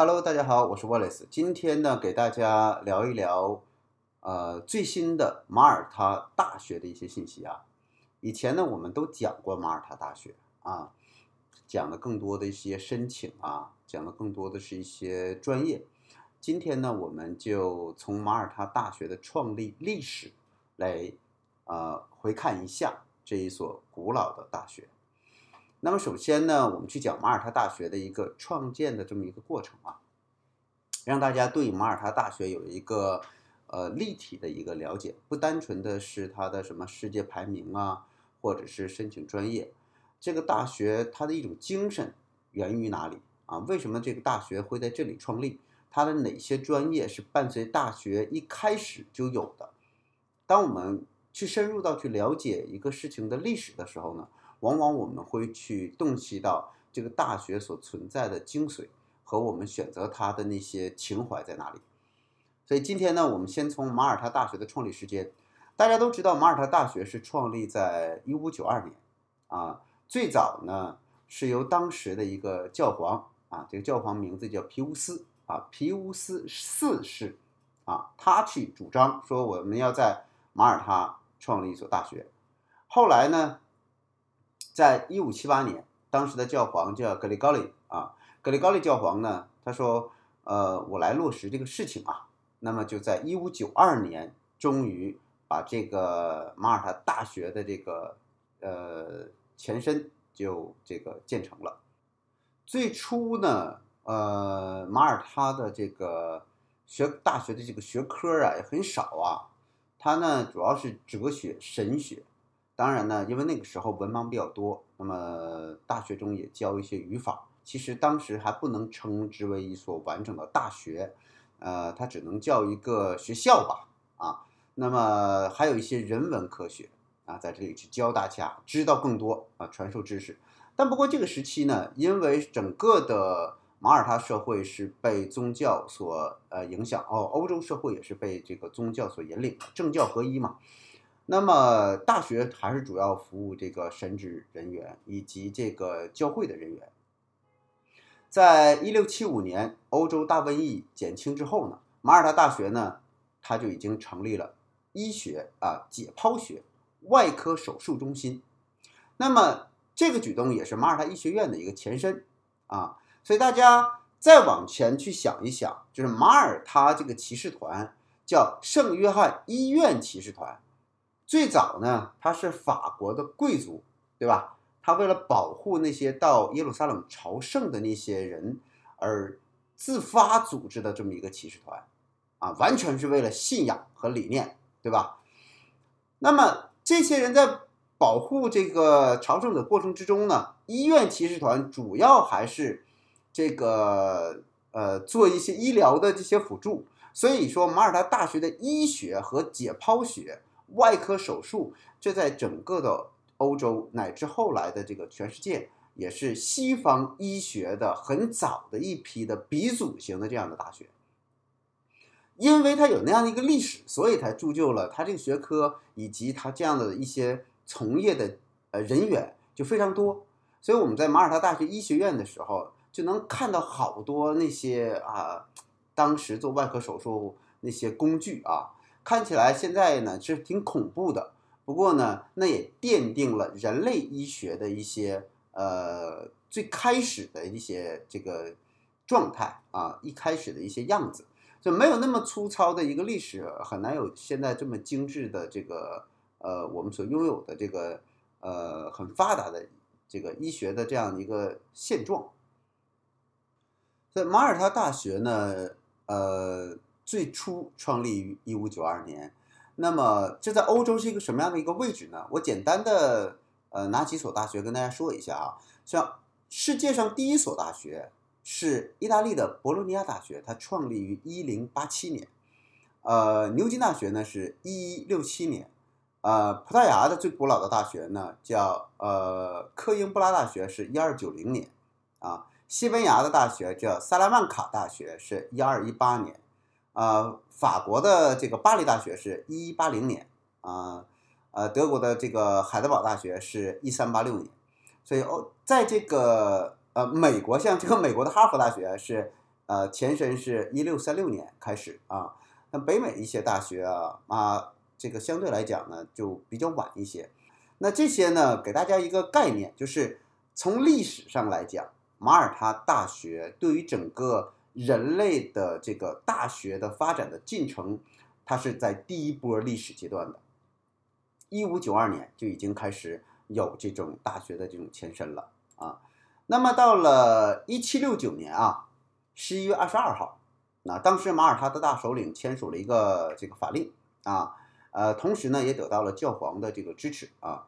Hello，大家好，我是 Wallace。今天呢，给大家聊一聊，呃，最新的马耳他大学的一些信息啊。以前呢，我们都讲过马耳他大学啊，讲的更多的一些申请啊，讲的更多的是一些专业。今天呢，我们就从马耳他大学的创立历史来，呃，回看一下这一所古老的大学。那么首先呢，我们去讲马耳他大学的一个创建的这么一个过程啊，让大家对马耳他大学有一个呃立体的一个了解，不单纯的是它的什么世界排名啊，或者是申请专业，这个大学它的一种精神源于哪里啊？为什么这个大学会在这里创立？它的哪些专业是伴随大学一开始就有的？当我们去深入到去了解一个事情的历史的时候呢？往往我们会去洞悉到这个大学所存在的精髓和我们选择它的那些情怀在哪里。所以今天呢，我们先从马耳他大学的创立时间。大家都知道，马耳他大学是创立在一五九二年，啊，最早呢是由当时的一个教皇啊，这个教皇名字叫皮乌斯啊，皮乌斯四世啊，他去主张说我们要在马耳他创立一所大学。后来呢？在一五七八年，当时的教皇叫格里高利啊，格里高利教皇呢，他说，呃，我来落实这个事情啊，那么就在一五九二年，终于把这个马耳他大学的这个呃前身就这个建成了。最初呢，呃，马耳他的这个学大学的这个学科啊也很少啊，它呢主要是哲学、神学。当然呢，因为那个时候文盲比较多，那么大学中也教一些语法。其实当时还不能称之为一所完整的大学，呃，它只能叫一个学校吧。啊，那么还有一些人文科学啊，在这里去教大家知道更多啊，传授知识。但不过这个时期呢，因为整个的马耳他社会是被宗教所呃影响哦，欧洲社会也是被这个宗教所引领，政教合一嘛。那么大学还是主要服务这个神职人员以及这个教会的人员。在一六七五年欧洲大瘟疫减轻之后呢，马耳他大学呢，它就已经成立了医学啊解剖学外科手术中心。那么这个举动也是马耳他医学院的一个前身啊。所以大家再往前去想一想，就是马耳他这个骑士团叫圣约翰医院骑士团。最早呢，他是法国的贵族，对吧？他为了保护那些到耶路撒冷朝圣的那些人而自发组织的这么一个骑士团，啊，完全是为了信仰和理念，对吧？那么这些人在保护这个朝圣者过程之中呢，医院骑士团主要还是这个呃做一些医疗的这些辅助，所以说马耳他大学的医学和解剖学。外科手术，这在整个的欧洲乃至后来的这个全世界，也是西方医学的很早的一批的鼻祖型的这样的大学。因为它有那样的一个历史，所以才铸就了它这个学科以及它这样的一些从业的呃人员就非常多。所以我们在马耳他大学医学院的时候，就能看到好多那些啊，当时做外科手术那些工具啊。看起来现在呢是挺恐怖的，不过呢，那也奠定了人类医学的一些呃最开始的一些这个状态啊，一开始的一些样子，就没有那么粗糙的一个历史，很难有现在这么精致的这个呃我们所拥有的这个呃很发达的这个医学的这样一个现状。在马耳他大学呢，呃。最初创立于一五九二年，那么这在欧洲是一个什么样的一个位置呢？我简单的呃拿几所大学跟大家说一下啊，像世界上第一所大学是意大利的博洛尼亚大学，它创立于一零八七年，呃，牛津大学呢是一六七年，呃，葡萄牙的最古老的大学呢叫呃科英布拉大学是一二九零年，啊，西班牙的大学叫萨拉曼卡大学是一二一八年。呃，法国的这个巴黎大学是一八零年，啊，呃，德国的这个海德堡大学是一三八六年，所以哦，在这个呃美国，像这个美国的哈佛大学是呃，前身是一六三六年开始啊。那北美一些大学啊啊，这个相对来讲呢就比较晚一些。那这些呢，给大家一个概念，就是从历史上来讲，马耳他大学对于整个人类的这个大学的发展的进程，它是在第一波历史阶段的。一五九二年就已经开始有这种大学的这种前身了啊。那么到了一七六九年啊，十一月二十二号，那当时马耳他的大首领签署了一个这个法令啊。呃，同时呢，也得到了教皇的这个支持啊，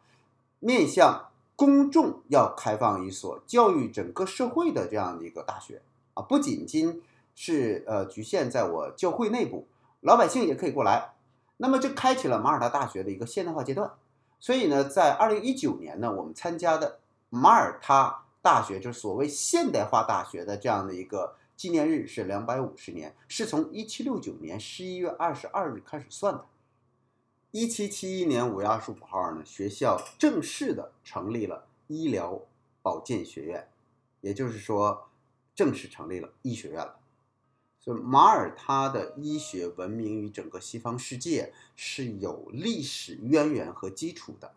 面向公众要开放一所教育整个社会的这样的一个大学不仅仅是呃局限在我教会内部，老百姓也可以过来。那么这开启了马耳他大学的一个现代化阶段。所以呢，在二零一九年呢，我们参加的马耳他大学就是所谓现代化大学的这样的一个纪念日是两百五十年，是从一七六九年十一月二十二日开始算的。一七七一年五月二十五号呢，学校正式的成立了医疗保健学院，也就是说，正式成立了医学院了。所以马耳他的医学闻名于整个西方世界是有历史渊源和基础的。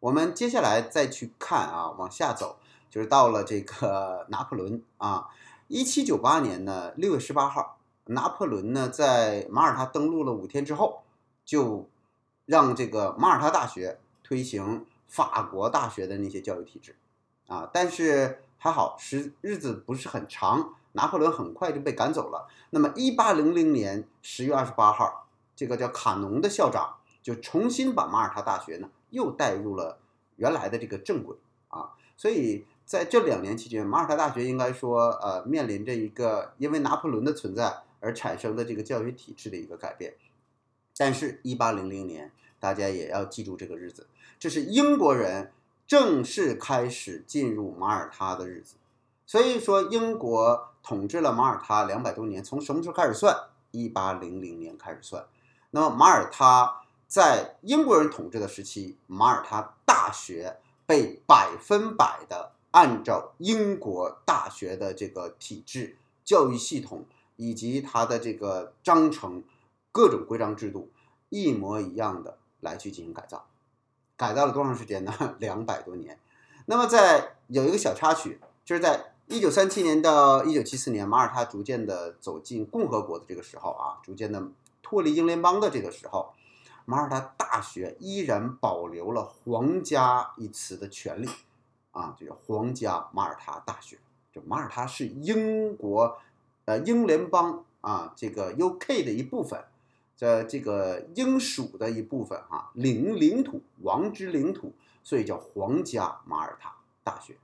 我们接下来再去看啊，往下走，就是到了这个 拿破仑啊，一七九八年呢六月十八号，拿破仑呢在马耳他登陆了五天之后。就让这个马耳他大学推行法国大学的那些教育体制，啊，但是还好，时日子不是很长，拿破仑很快就被赶走了。那么，一八零零年十月二十八号，这个叫卡农的校长就重新把马耳他大学呢又带入了原来的这个正轨啊。所以在这两年期间，马耳他大学应该说呃面临着一个因为拿破仑的存在而产生的这个教育体制的一个改变。但是，一八零零年，大家也要记住这个日子，这是英国人正式开始进入马耳他的日子。所以说，英国统治了马耳他两百多年，从什么时候开始算？一八零零年开始算。那么，马耳他在英国人统治的时期，马耳他大学被百分百的按照英国大学的这个体制、教育系统以及它的这个章程。各种规章制度一模一样的来去进行改造，改造了多长时间呢？两百多年。那么在有一个小插曲，就是在一九三七年到一九七四年，马耳他逐渐的走进共和国的这个时候啊，逐渐的脱离英联邦的这个时候，马耳他大学依然保留了“皇家”一词的权利啊，就叫皇家马耳他大学。就马耳他是英国呃英联邦啊这个 UK 的一部分。在这个英属的一部分哈，领领土王之领土，所以叫皇家马耳他大学。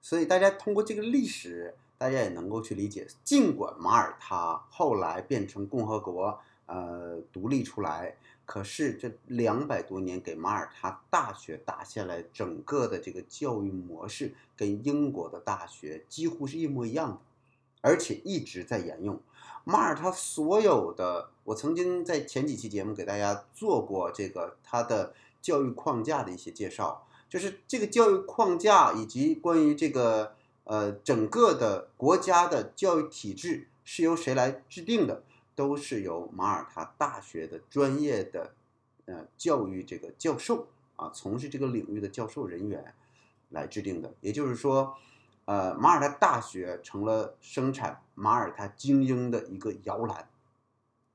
所以大家通过这个历史，大家也能够去理解，尽管马耳他后来变成共和国，呃，独立出来，可是这两百多年给马耳他大学打下来整个的这个教育模式，跟英国的大学几乎是一模一样的，而且一直在沿用。马耳他所有的，我曾经在前几期节目给大家做过这个它的教育框架的一些介绍，就是这个教育框架以及关于这个呃整个的国家的教育体制是由谁来制定的，都是由马耳他大学的专业的呃教育这个教授啊，从事这个领域的教授人员来制定的，也就是说。呃，马耳他大学成了生产马耳他精英的一个摇篮，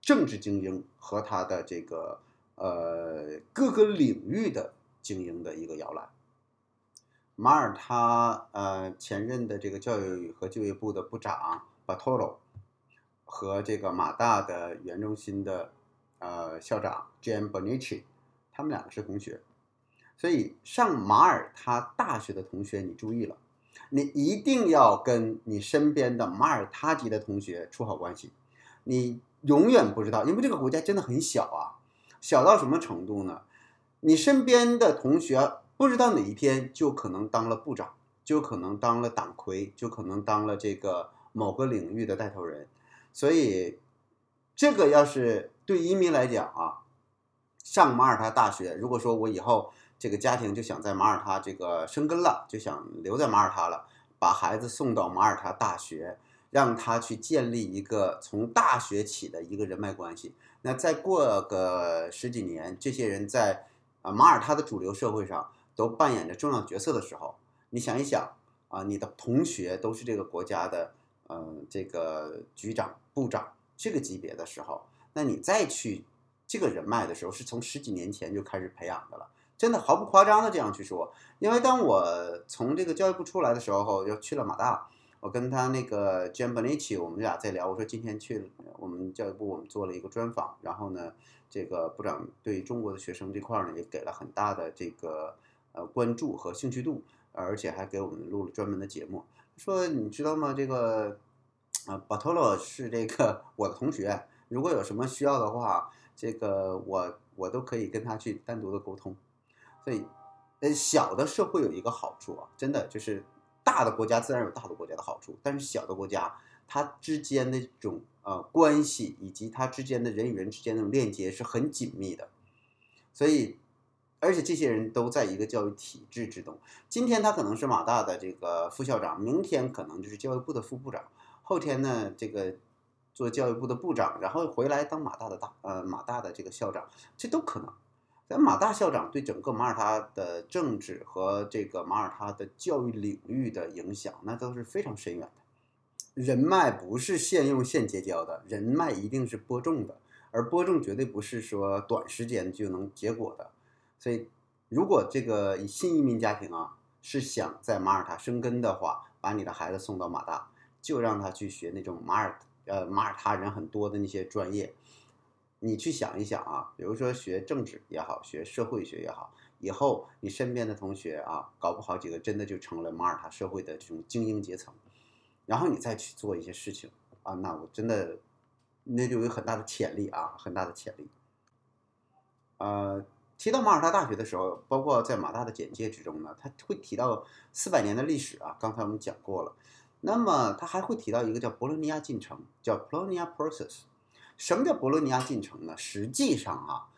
政治精英和他的这个呃各个领域的精英的一个摇篮。马耳他呃前任的这个教育和就业部的部长巴托罗和这个马大的原中心的呃校长 Jan Bonici，他们两个是同学，所以上马耳他大学的同学，你注意了。你一定要跟你身边的马耳他籍的同学处好关系，你永远不知道，因为这个国家真的很小啊，小到什么程度呢？你身边的同学不知道哪一天就可能当了部长，就可能当了党魁，就可能当了这个某个领域的带头人，所以这个要是对移民来讲啊，上马耳他大学，如果说我以后。这个家庭就想在马耳他这个生根了，就想留在马耳他了，把孩子送到马耳他大学，让他去建立一个从大学起的一个人脉关系。那再过个十几年，这些人在啊马耳他的主流社会上都扮演着重要角色的时候，你想一想啊，你的同学都是这个国家的嗯这个局长、部长这个级别的时候，那你再去这个人脉的时候，是从十几年前就开始培养的了。真的毫不夸张的这样去说，因为当我从这个教育部出来的时候，又去了马大，我跟他那个 Jan Benici，我们俩在聊，我说今天去我们教育部，我们做了一个专访，然后呢，这个部长对中国的学生这块呢，也给了很大的这个呃关注和兴趣度，而且还给我们录了专门的节目，说你知道吗？这个啊 b a t o l o 是这个我的同学，如果有什么需要的话，这个我我都可以跟他去单独的沟通。所以，呃，小的社会有一个好处啊，真的就是大的国家自然有大的国家的好处，但是小的国家它之间的这种呃关系以及它之间的人与人之间的链接是很紧密的。所以，而且这些人都在一个教育体制之中。今天他可能是马大的这个副校长，明天可能就是教育部的副部长，后天呢这个做教育部的部长，然后回来当马大的大呃马大的这个校长，这都可能。咱马大校长对整个马耳他的政治和这个马耳他的教育领域的影响，那都是非常深远的。人脉不是现用现结交的，人脉一定是播种的，而播种绝对不是说短时间就能结果的。所以，如果这个新移民家庭啊是想在马耳他生根的话，把你的孩子送到马大，就让他去学那种马耳呃马耳他人很多的那些专业。你去想一想啊，比如说学政治也好，学社会学也好，以后你身边的同学啊，搞不好几个真的就成了马耳他社会的这种精英阶层，然后你再去做一些事情啊，那我真的那就有很大的潜力啊，很大的潜力。呃，提到马耳他大学的时候，包括在马大的简介之中呢，他会提到四百年的历史啊，刚才我们讲过了，那么他还会提到一个叫博洛尼亚进程，叫 Bologna Process。什么叫博洛尼亚进程呢？实际上啊，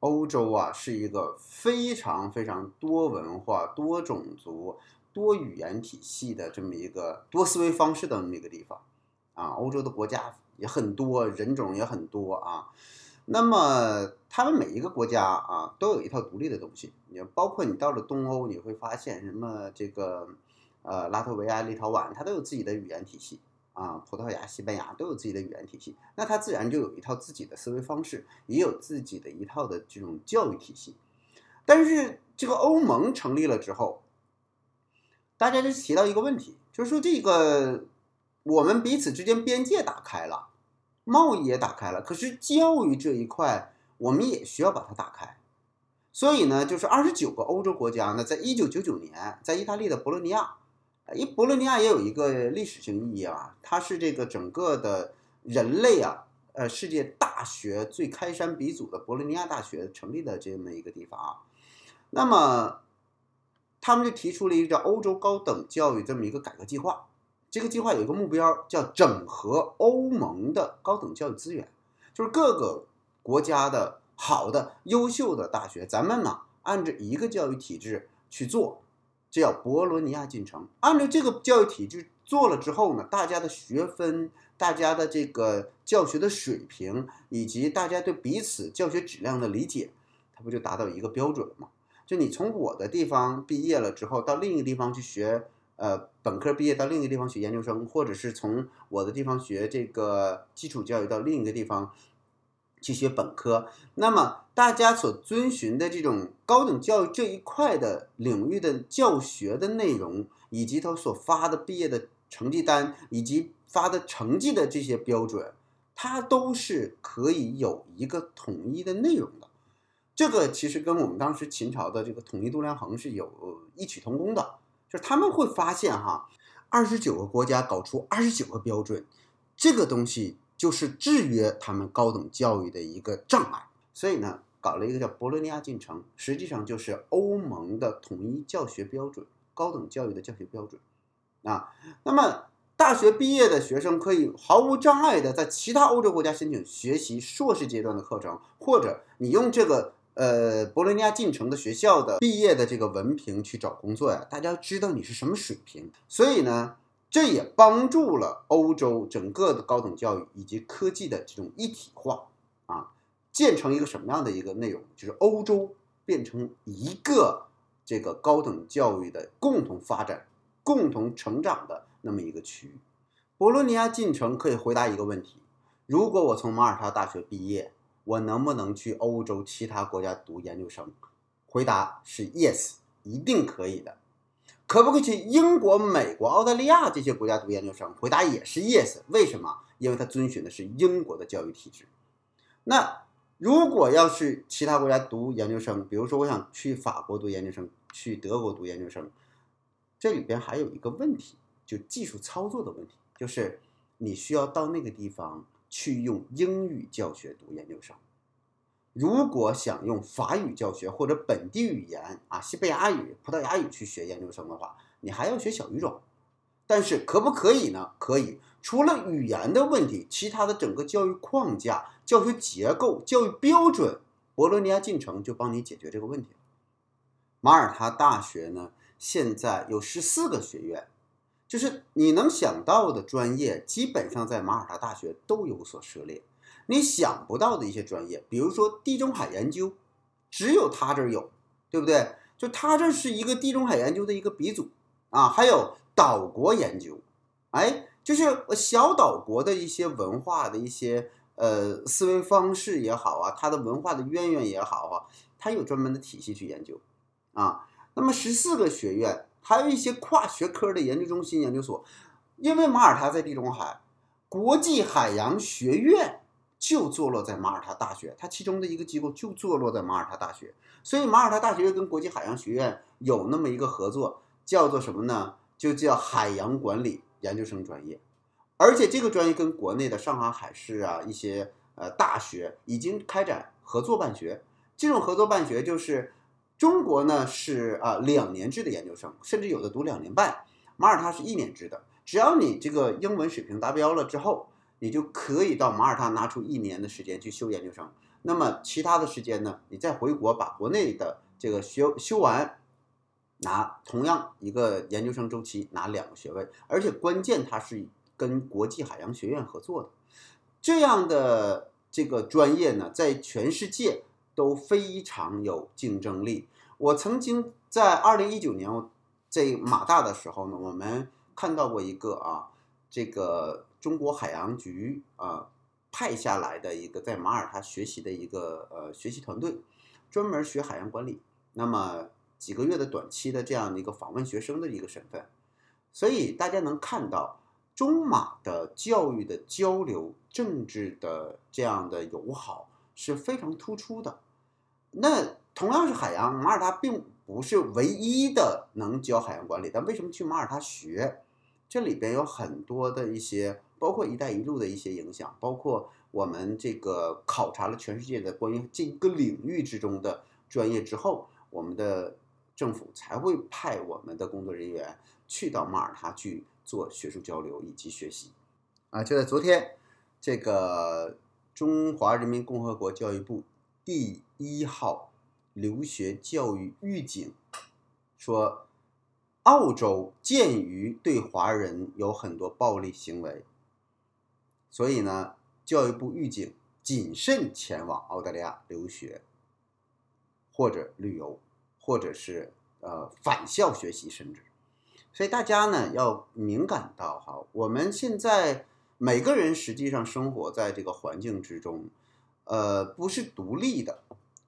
欧洲啊是一个非常非常多文化、多种族、多语言体系的这么一个多思维方式的这么一个地方啊。欧洲的国家也很多，人种也很多啊。那么他们每一个国家啊都有一套独立的东西。你包括你到了东欧，你会发现什么这个呃拉脱维亚、立陶宛，它都有自己的语言体系。啊，葡萄牙、西班牙都有自己的语言体系，那它自然就有一套自己的思维方式，也有自己的一套的这种教育体系。但是这个欧盟成立了之后，大家就提到一个问题，就是说这个我们彼此之间边界打开了，贸易也打开了，可是教育这一块我们也需要把它打开。所以呢，就是二十九个欧洲国家呢，在一九九九年，在意大利的博洛尼亚。因为博洛尼亚也有一个历史性意义啊，它是这个整个的人类啊，呃，世界大学最开山鼻祖的博洛尼亚大学成立的这么一个地方啊。那么，他们就提出了一个叫欧洲高等教育这么一个改革计划。这个计划有一个目标，叫整合欧盟的高等教育资源，就是各个国家的好的、优秀的大学，咱们呢按照一个教育体制去做。这叫博罗尼亚进程。按照这个教育体制做了之后呢，大家的学分、大家的这个教学的水平，以及大家对彼此教学质量的理解，它不就达到一个标准了吗？就你从我的地方毕业了之后，到另一个地方去学，呃，本科毕业到另一个地方学研究生，或者是从我的地方学这个基础教育到另一个地方。去学本科，那么大家所遵循的这种高等教育这一块的领域的教学的内容，以及他所发的毕业的成绩单，以及发的成绩的这些标准，它都是可以有一个统一的内容的。这个其实跟我们当时秦朝的这个统一度量衡是有异曲同工的，就是他们会发现哈，二十九个国家搞出二十九个标准，这个东西。就是制约他们高等教育的一个障碍，所以呢，搞了一个叫博洛尼亚进程，实际上就是欧盟的统一教学标准，高等教育的教学标准。啊，那么大学毕业的学生可以毫无障碍的在其他欧洲国家申请学习硕士阶段的课程，或者你用这个呃博洛尼亚进程的学校的毕业的这个文凭去找工作呀，大家知道你是什么水平。所以呢。这也帮助了欧洲整个的高等教育以及科技的这种一体化啊，建成一个什么样的一个内容？就是欧洲变成一个这个高等教育的共同发展、共同成长的那么一个区域。博洛尼亚进程可以回答一个问题：如果我从马耳他大学毕业，我能不能去欧洲其他国家读研究生？回答是 yes，一定可以的。可不可以去英国、美国、澳大利亚这些国家读研究生？回答也是 yes。为什么？因为它遵循的是英国的教育体制。那如果要是其他国家读研究生，比如说我想去法国读研究生，去德国读研究生，这里边还有一个问题，就技术操作的问题，就是你需要到那个地方去用英语教学读研究生。如果想用法语教学或者本地语言啊，西班牙语、葡萄牙语去学研究生的话，你还要学小语种。但是可不可以呢？可以。除了语言的问题，其他的整个教育框架、教学结构、教育标准，博洛尼亚进程就帮你解决这个问题。马耳他大学呢，现在有十四个学院，就是你能想到的专业，基本上在马耳他大学都有所涉猎。你想不到的一些专业，比如说地中海研究，只有他这儿有，对不对？就他这是一个地中海研究的一个鼻祖啊。还有岛国研究，哎，就是小岛国的一些文化的一些呃思维方式也好啊，它的文化的渊源也好啊，它有专门的体系去研究啊。那么十四个学院，还有一些跨学科的研究中心、研究所，因为马耳他在地中海，国际海洋学院。就坐落在马耳他大学，它其中的一个机构就坐落在马耳他大学，所以马耳他大学跟国际海洋学院有那么一个合作，叫做什么呢？就叫海洋管理研究生专业，而且这个专业跟国内的上海海事啊一些呃大学已经开展合作办学，这种合作办学就是中国呢是啊两年制的研究生，甚至有的读两年半，马耳他是一年制的，只要你这个英文水平达标了之后。你就可以到马耳他拿出一年的时间去修研究生，那么其他的时间呢，你再回国把国内的这个学修完，拿同样一个研究生周期拿两个学位，而且关键它是跟国际海洋学院合作的，这样的这个专业呢，在全世界都非常有竞争力。我曾经在二零一九年在马大的时候呢，我们看到过一个啊，这个。中国海洋局啊派下来的一个在马耳他学习的一个呃学习团队，专门学海洋管理。那么几个月的短期的这样的一个访问学生的一个身份，所以大家能看到中马的教育的交流、政治的这样的友好是非常突出的。那同样是海洋，马耳他并不是唯一的能教海洋管理，但为什么去马耳他学？这里边有很多的一些。包括“一带一路”的一些影响，包括我们这个考察了全世界的关于这个领域之中的专业之后，我们的政府才会派我们的工作人员去到马耳他去做学术交流以及学习。啊，就在昨天，这个中华人民共和国教育部第一号留学教育预警说，澳洲鉴于对华人有很多暴力行为。所以呢，教育部预警谨慎前往澳大利亚留学，或者旅游，或者是呃返校学习，甚至，所以大家呢要敏感到哈，我们现在每个人实际上生活在这个环境之中，呃，不是独立的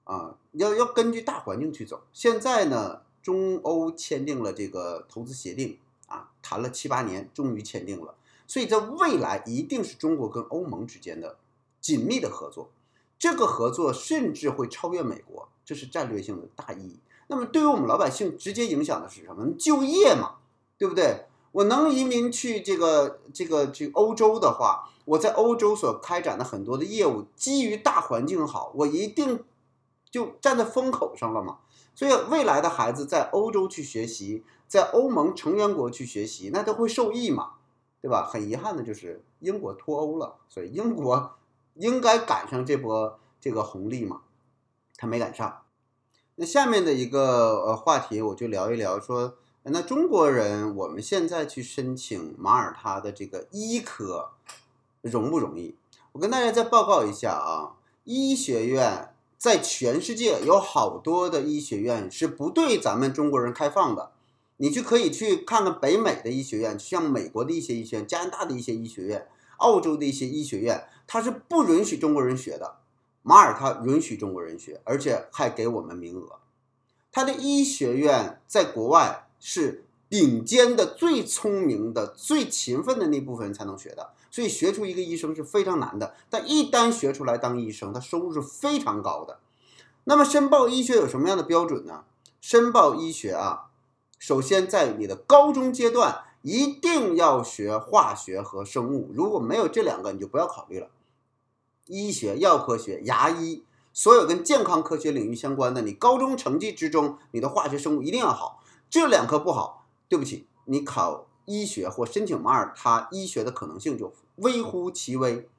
啊，要要根据大环境去走。现在呢，中欧签订了这个投资协定啊，谈了七八年，终于签订了。所以在未来一定是中国跟欧盟之间的紧密的合作，这个合作甚至会超越美国，这是战略性的大意义。那么对于我们老百姓直接影响的是什么？就业嘛，对不对？我能移民去这个这个去欧洲的话，我在欧洲所开展的很多的业务，基于大环境好，我一定就站在风口上了嘛。所以未来的孩子在欧洲去学习，在欧盟成员国去学习，那都会受益嘛。对吧？很遗憾的就是英国脱欧了，所以英国应该赶上这波这个红利嘛，他没赶上。那下面的一个呃话题，我就聊一聊，说那中国人我们现在去申请马耳他的这个医科容不容易？我跟大家再报告一下啊，医学院在全世界有好多的医学院是不对咱们中国人开放的。你去可以去看看北美的医学院，像美国的一些医学院、加拿大的一些医学院、澳洲的一些医学院，它是不允许中国人学的。马耳他允许中国人学，而且还给我们名额。他的医学院在国外是顶尖的、最聪明的、最勤奋的那部分人才能学的，所以学出一个医生是非常难的。但一旦学出来当医生，他收入是非常高的。那么申报医学有什么样的标准呢？申报医学啊，首先在你的高中阶段一定要学化学和生物，如果没有这两个，你就不要考虑了。医学、药科学、牙医，所有跟健康科学领域相关的，你高中成绩之中，你的化学、生物一定要好。这两科不好，对不起，你考医学或申请马耳他医学的可能性就微乎其微。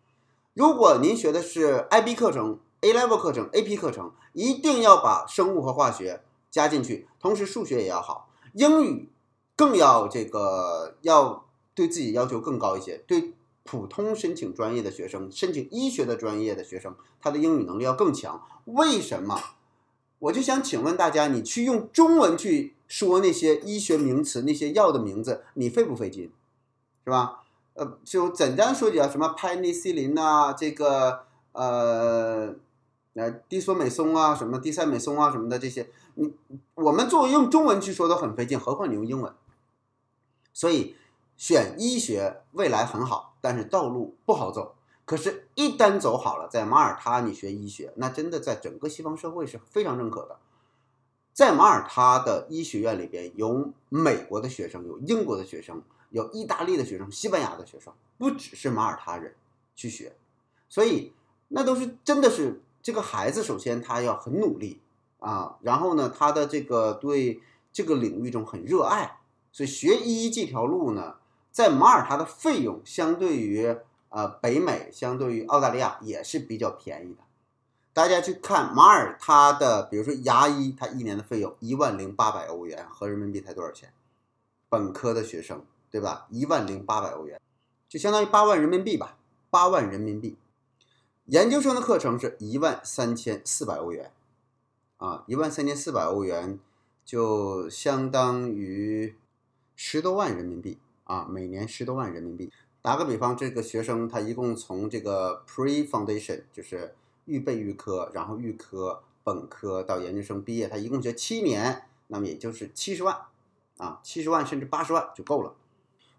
如果您学的是 IB 课程、A Level 课程、AP 课程，一定要把生物和化学加进去，同时数学也要好，英语更要这个要对自己要求更高一些，对。普通申请专业的学生，申请医学的专业的学生，他的英语能力要更强。为什么？我就想请问大家，你去用中文去说那些医学名词、那些药的名字，你费不费劲？是吧？呃，就简单说几下，什么派尼西林啊，这个呃呃地索美松啊，什么地塞美松啊，什么的这些，你我们作为用中文去说都很费劲，何况你用英文？所以。选医学未来很好，但是道路不好走。可是，一旦走好了，在马耳他你学医学，那真的在整个西方社会是非常认可的。在马耳他的医学院里边，有美国的学生，有英国的学生，有意大利的学生，西班牙的学生，不只是马耳他人去学。所以，那都是真的是这个孩子，首先他要很努力啊，然后呢，他的这个对这个领域中很热爱，所以学医这条路呢。在马耳他的费用相对于呃北美，相对于澳大利亚也是比较便宜的。大家去看马耳他的，比如说牙医，他一年的费用一万零八百欧元，合人民币才多少钱？本科的学生对吧？一万零八百欧元，就相当于八万人民币吧，八万人民币。研究生的课程是一万三千四百欧元，啊，一万三千四百欧元就相当于十多万人民币。啊，每年十多万人民币。打个比方，这个学生他一共从这个 pre foundation 就是预备预科，然后预科、本科到研究生毕业，他一共学七年，那么也就是七十万啊，七十万甚至八十万就够了。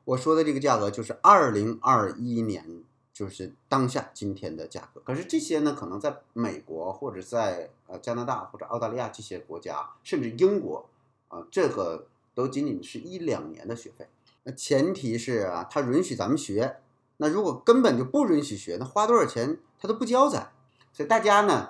我说的这个价格就是二零二一年，就是当下今天的价格。可是这些呢，可能在美国或者在呃加拿大或者澳大利亚这些国家，甚至英国啊，这个都仅仅是一两年的学费。那前提是啊，他允许咱们学。那如果根本就不允许学，那花多少钱他都不交咱。所以大家呢，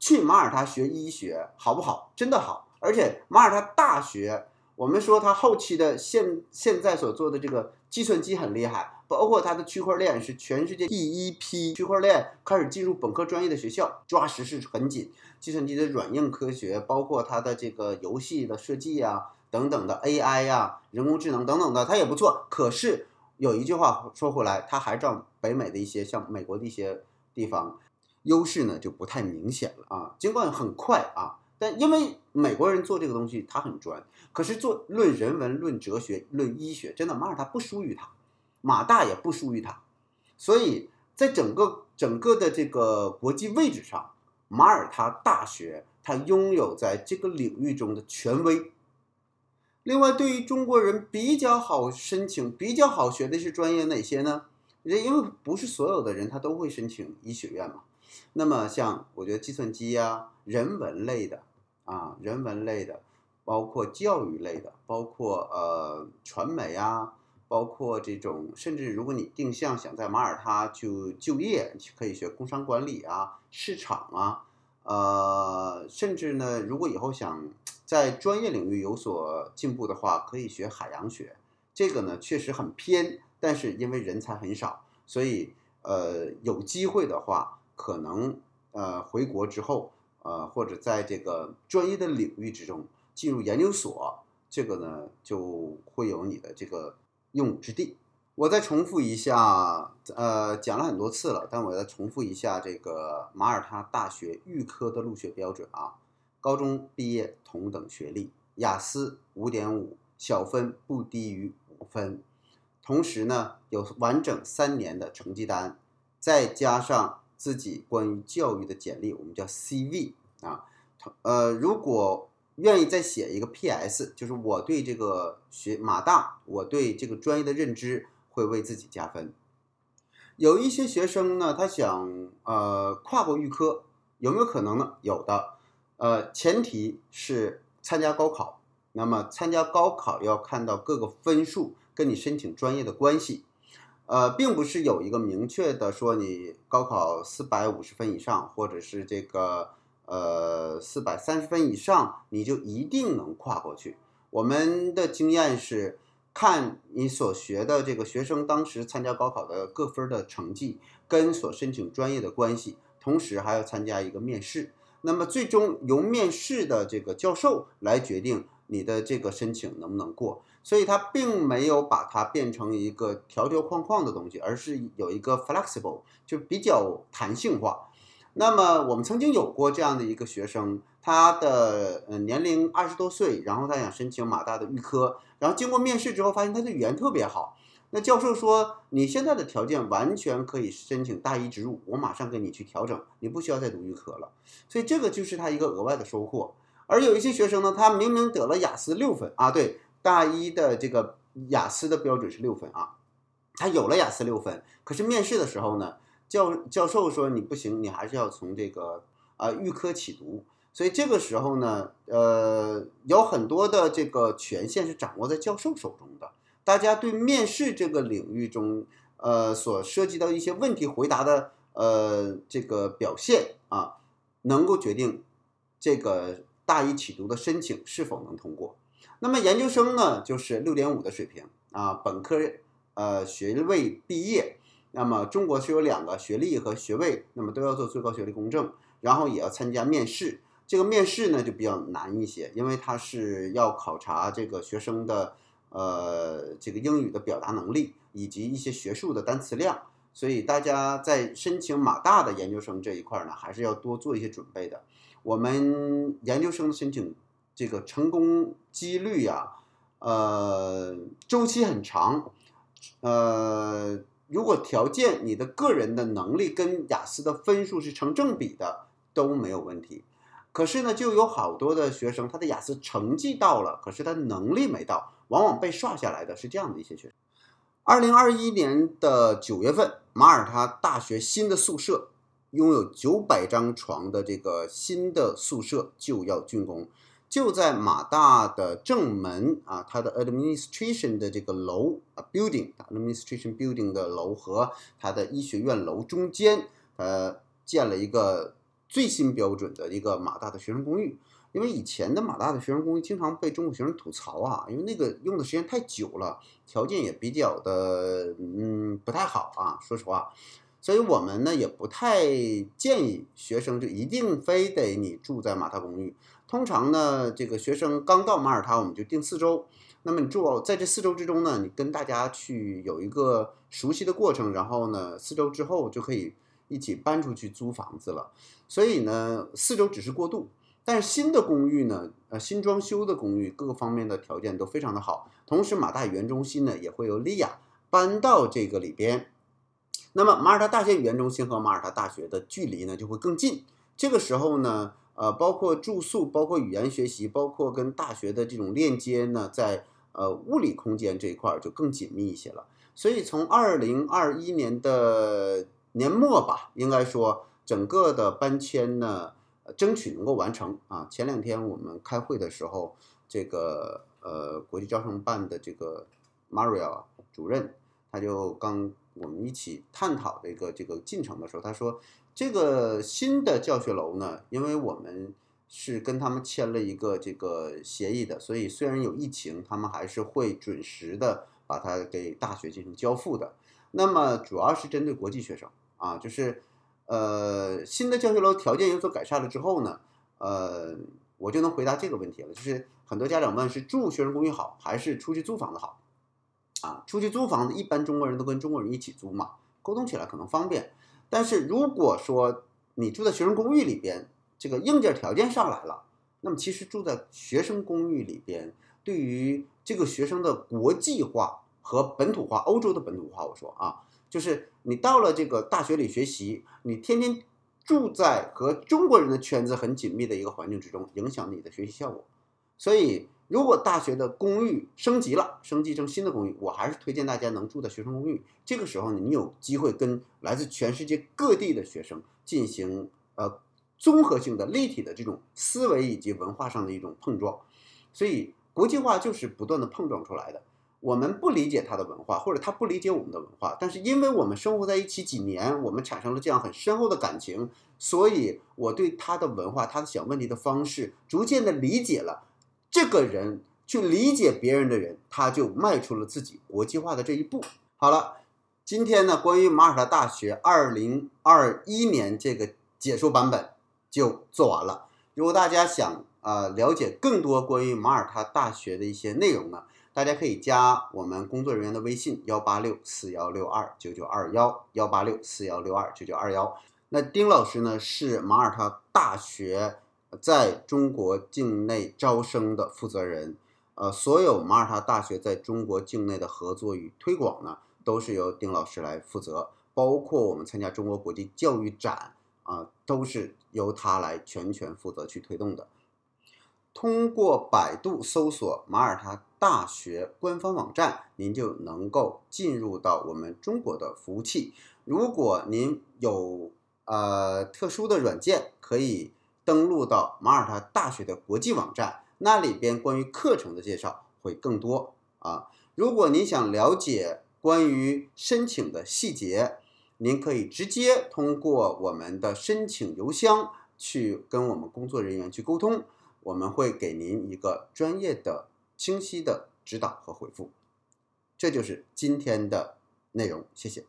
去马耳他学医学好不好？真的好。而且马耳他大学，我们说他后期的现现在所做的这个计算机很厉害，包括它的区块链是全世界第一批区块链开始进入本科专业的学校，抓实是很紧。计算机的软硬科学，包括它的这个游戏的设计啊。等等的 AI 呀，人工智能等等的，它也不错。可是有一句话说回来，它还照北美的一些像美国的一些地方，优势呢就不太明显了啊。尽管很快啊，因为美国人做这个东西他很专，可是做论人文、论哲学、论医学，真的马耳他不输于他，马大也不输于他。所以在整个整个的这个国际位置上，马耳他大学它拥有在这个领域中的权威。另外，对于中国人比较好申请、比较好学的是专业哪些呢？人因为不是所有的人他都会申请医学院嘛。那么，像我觉得计算机呀、人文类的啊、人文类的，包括教育类的，包括呃传媒啊，包括这种，甚至如果你定向想在马耳他就就业，可以学工商管理啊、市场啊。呃，甚至呢，如果以后想在专业领域有所进步的话，可以学海洋学。这个呢，确实很偏，但是因为人才很少，所以呃，有机会的话，可能呃回国之后，呃或者在这个专业的领域之中进入研究所，这个呢就会有你的这个用武之地。我再重复一下，呃，讲了很多次了，但我再重复一下这个马耳他大学预科的入学标准啊，高中毕业同等学历，雅思五点五，小分不低于五分，同时呢有完整三年的成绩单，再加上自己关于教育的简历，我们叫 CV 啊，呃，如果愿意再写一个 PS，就是我对这个学马大，我对这个专业的认知。会为自己加分。有一些学生呢，他想呃跨过预科，有没有可能呢？有的，呃，前提是参加高考。那么参加高考要看到各个分数跟你申请专业的关系，呃，并不是有一个明确的说你高考四百五十分以上，或者是这个呃四百三十分以上，你就一定能跨过去。我们的经验是。看你所学的这个学生当时参加高考的各分的成绩跟所申请专业的关系，同时还要参加一个面试。那么最终由面试的这个教授来决定你的这个申请能不能过。所以他并没有把它变成一个条条框框的东西，而是有一个 flexible，就比较弹性化。那么我们曾经有过这样的一个学生，他的呃年龄二十多岁，然后他想申请马大的预科，然后经过面试之后发现他的语言特别好，那教授说你现在的条件完全可以申请大一直入，我马上给你去调整，你不需要再读预科了，所以这个就是他一个额外的收获。而有一些学生呢，他明明得了雅思六分啊，对，大一的这个雅思的标准是六分啊，他有了雅思六分，可是面试的时候呢？教教授说你不行，你还是要从这个啊预科起读。所以这个时候呢，呃，有很多的这个权限是掌握在教授手中的。大家对面试这个领域中，呃，所涉及到一些问题回答的呃这个表现啊，能够决定这个大一起读的申请是否能通过。那么研究生呢，就是六点五的水平啊，本科呃学位毕业。那么中国是有两个学历和学位，那么都要做最高学历公证，然后也要参加面试。这个面试呢就比较难一些，因为它是要考察这个学生的呃这个英语的表达能力以及一些学术的单词量，所以大家在申请马大的研究生这一块呢，还是要多做一些准备的。我们研究生申请这个成功几率呀，呃周期很长，呃。如果条件你的个人的能力跟雅思的分数是成正比的都没有问题，可是呢，就有好多的学生他的雅思成绩到了，可是他能力没到，往往被刷下来的是这样的一些学生。二零二一年的九月份，马耳他大学新的宿舍拥有九百张床的这个新的宿舍就要竣工。就在马大的正门啊，它的 administration 的这个楼啊，building，administration building 的楼和它的医学院楼中间，呃，建了一个最新标准的一个马大的学生公寓。因为以前的马大的学生公寓经常被中国学生吐槽啊，因为那个用的时间太久了，条件也比较的嗯不太好啊，说实话。所以我们呢也不太建议学生就一定非得你住在马大公寓。通常呢，这个学生刚到马耳他，我们就定四周。那么你住在这四周之中呢，你跟大家去有一个熟悉的过程，然后呢，四周之后就可以一起搬出去租房子了。所以呢，四周只是过渡。但是新的公寓呢，呃，新装修的公寓各个方面的条件都非常的好。同时，马大语言中心呢也会由利亚搬到这个里边。那么马耳他大学语言中心和马耳他大学的距离呢就会更近。这个时候呢。呃，包括住宿，包括语言学习，包括跟大学的这种链接呢，在呃物理空间这一块儿就更紧密一些了。所以从二零二一年的年末吧，应该说整个的搬迁呢，争取能够完成啊。前两天我们开会的时候，这个呃国际招生办的这个 Maria 主任，他就刚我们一起探讨这个这个进程的时候，他说。这个新的教学楼呢，因为我们是跟他们签了一个这个协议的，所以虽然有疫情，他们还是会准时的把它给大学进行交付的。那么主要是针对国际学生啊，就是呃新的教学楼条件有所改善了之后呢，呃我就能回答这个问题了。就是很多家长问是住学生公寓好还是出去租房子好？啊，出去租房子一般中国人都跟中国人一起租嘛，沟通起来可能方便。但是如果说你住在学生公寓里边，这个硬件条件上来了，那么其实住在学生公寓里边，对于这个学生的国际化和本土化，欧洲的本土化，我说啊，就是你到了这个大学里学习，你天天住在和中国人的圈子很紧密的一个环境之中，影响你的学习效果。所以，如果大学的公寓升级了，升级成新的公寓，我还是推荐大家能住在学生公寓。这个时候呢，你有机会跟来自全世界各地的学生进行呃综合性的、立体的这种思维以及文化上的一种碰撞。所以，国际化就是不断的碰撞出来的。我们不理解他的文化，或者他不理解我们的文化，但是因为我们生活在一起几年，我们产生了这样很深厚的感情，所以我对他的文化、他的想问题的方式，逐渐的理解了。这个人去理解别人的人，他就迈出了自己国际化的这一步。好了，今天呢，关于马耳他大学二零二一年这个解说版本就做完了。如果大家想啊了解更多关于马耳他大学的一些内容呢，大家可以加我们工作人员的微信：幺八六四幺六二九九二幺，幺八六四幺六二九九二幺。那丁老师呢是马耳他大学。在中国境内招生的负责人，呃，所有马耳他大学在中国境内的合作与推广呢，都是由丁老师来负责，包括我们参加中国国际教育展啊，都是由他来全权负责去推动的。通过百度搜索马耳他大学官方网站，您就能够进入到我们中国的服务器。如果您有呃特殊的软件，可以。登录到马耳他大学的国际网站，那里边关于课程的介绍会更多啊。如果您想了解关于申请的细节，您可以直接通过我们的申请邮箱去跟我们工作人员去沟通，我们会给您一个专业的、清晰的指导和回复。这就是今天的内容，谢谢。